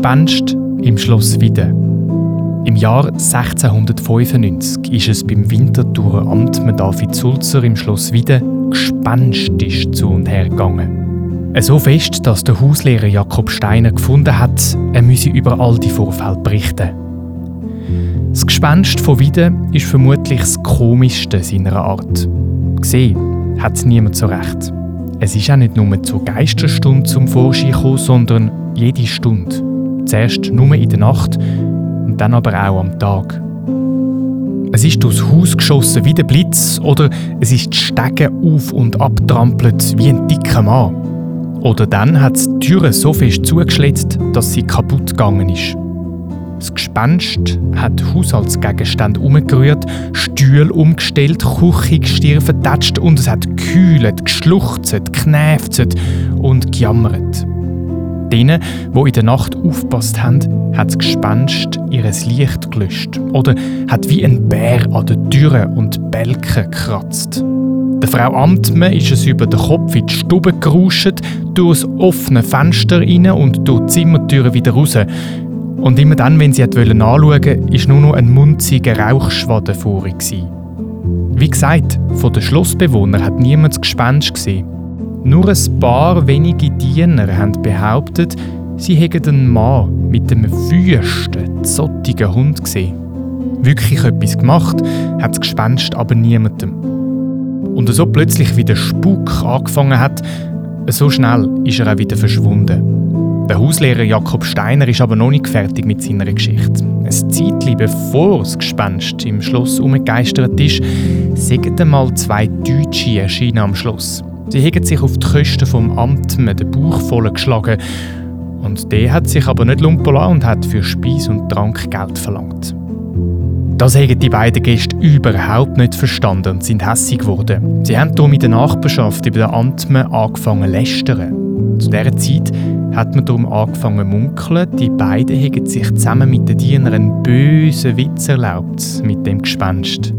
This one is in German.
Gespenst im Schloss Wieden. Im Jahr 1695 ist es beim Winterthurer Amtmann David Sulzer im Schloss Wieden gespenstisch zu und her gegangen. So fest, dass der Hauslehrer Jakob Steiner gefunden hat, er müsse über all die Vorfälle berichten. Das Gespenst von Wieden ist vermutlich das komischste seiner Art. Gesehen hat niemand so recht. Es ist auch nicht nur zur Geisterstunde zum Vorschein gekommen, sondern jede Stunde. Zuerst nur in der Nacht und dann aber auch am Tag. Es ist durchs Haus geschossen wie der Blitz oder es ist die Stege auf und abtrampelt wie ein dicker Mann. Oder dann hat es die Türe so fest zugeschlitzt, dass sie kaputt gegangen ist. Das Gespenst hat Haushaltsgegenstände umgerührt, Stühle umgestellt, Küche vertatscht und es hat gekühlt, geschluchzt, geknäfzt und gejammert. Denen, die in der Nacht aufgepasst haben, hat das Gespenst ihres Licht gelöscht oder hat wie ein Bär an den Türen und Bälken gekratzt. Der Frau Amtmann ist es über den Kopf in die Stube gerauscht, durch das offene Fenster rein und durch die Zimmertüre wieder raus. Und immer dann, wenn sie anschauen wollte, war nur noch ein munziger Rauchschwaden vor ihr. Wie gesagt, von den Schlossbewohnern hat niemand das Gespenst gesehen. Nur ein paar wenige Diener haben behauptet, sie hätten einen Mann mit einem wüsten, zottigen Hund gesehen. Wirklich etwas gemacht hat das Gespenst aber niemandem. Und so plötzlich wie der Spuk angefangen hat, so schnell ist er auch wieder verschwunden. Der Hauslehrer Jakob Steiner ist aber noch nicht fertig mit seiner Geschichte. Ein Zeitchen bevor das Gespenst im Schloss umgegeistert ist, sind einmal zwei Deutsche erschienen am Schloss. Sie haben sich auf die Kosten vom Amtmann den Bauch voll geschlagen und der hat sich aber nicht lumpen und hat für Speis und Trank Geld verlangt. Das haben die beiden Gäste überhaupt nicht verstanden und sind hässig geworden. Sie haben darum in der Nachbarschaft über den Amtmann angefangen zu lästern. Zu dieser Zeit hat man darum angefangen zu munkeln, die beiden hätten sich zusammen mit den Dienern einen bösen Witz erlaubt mit dem Gespenst.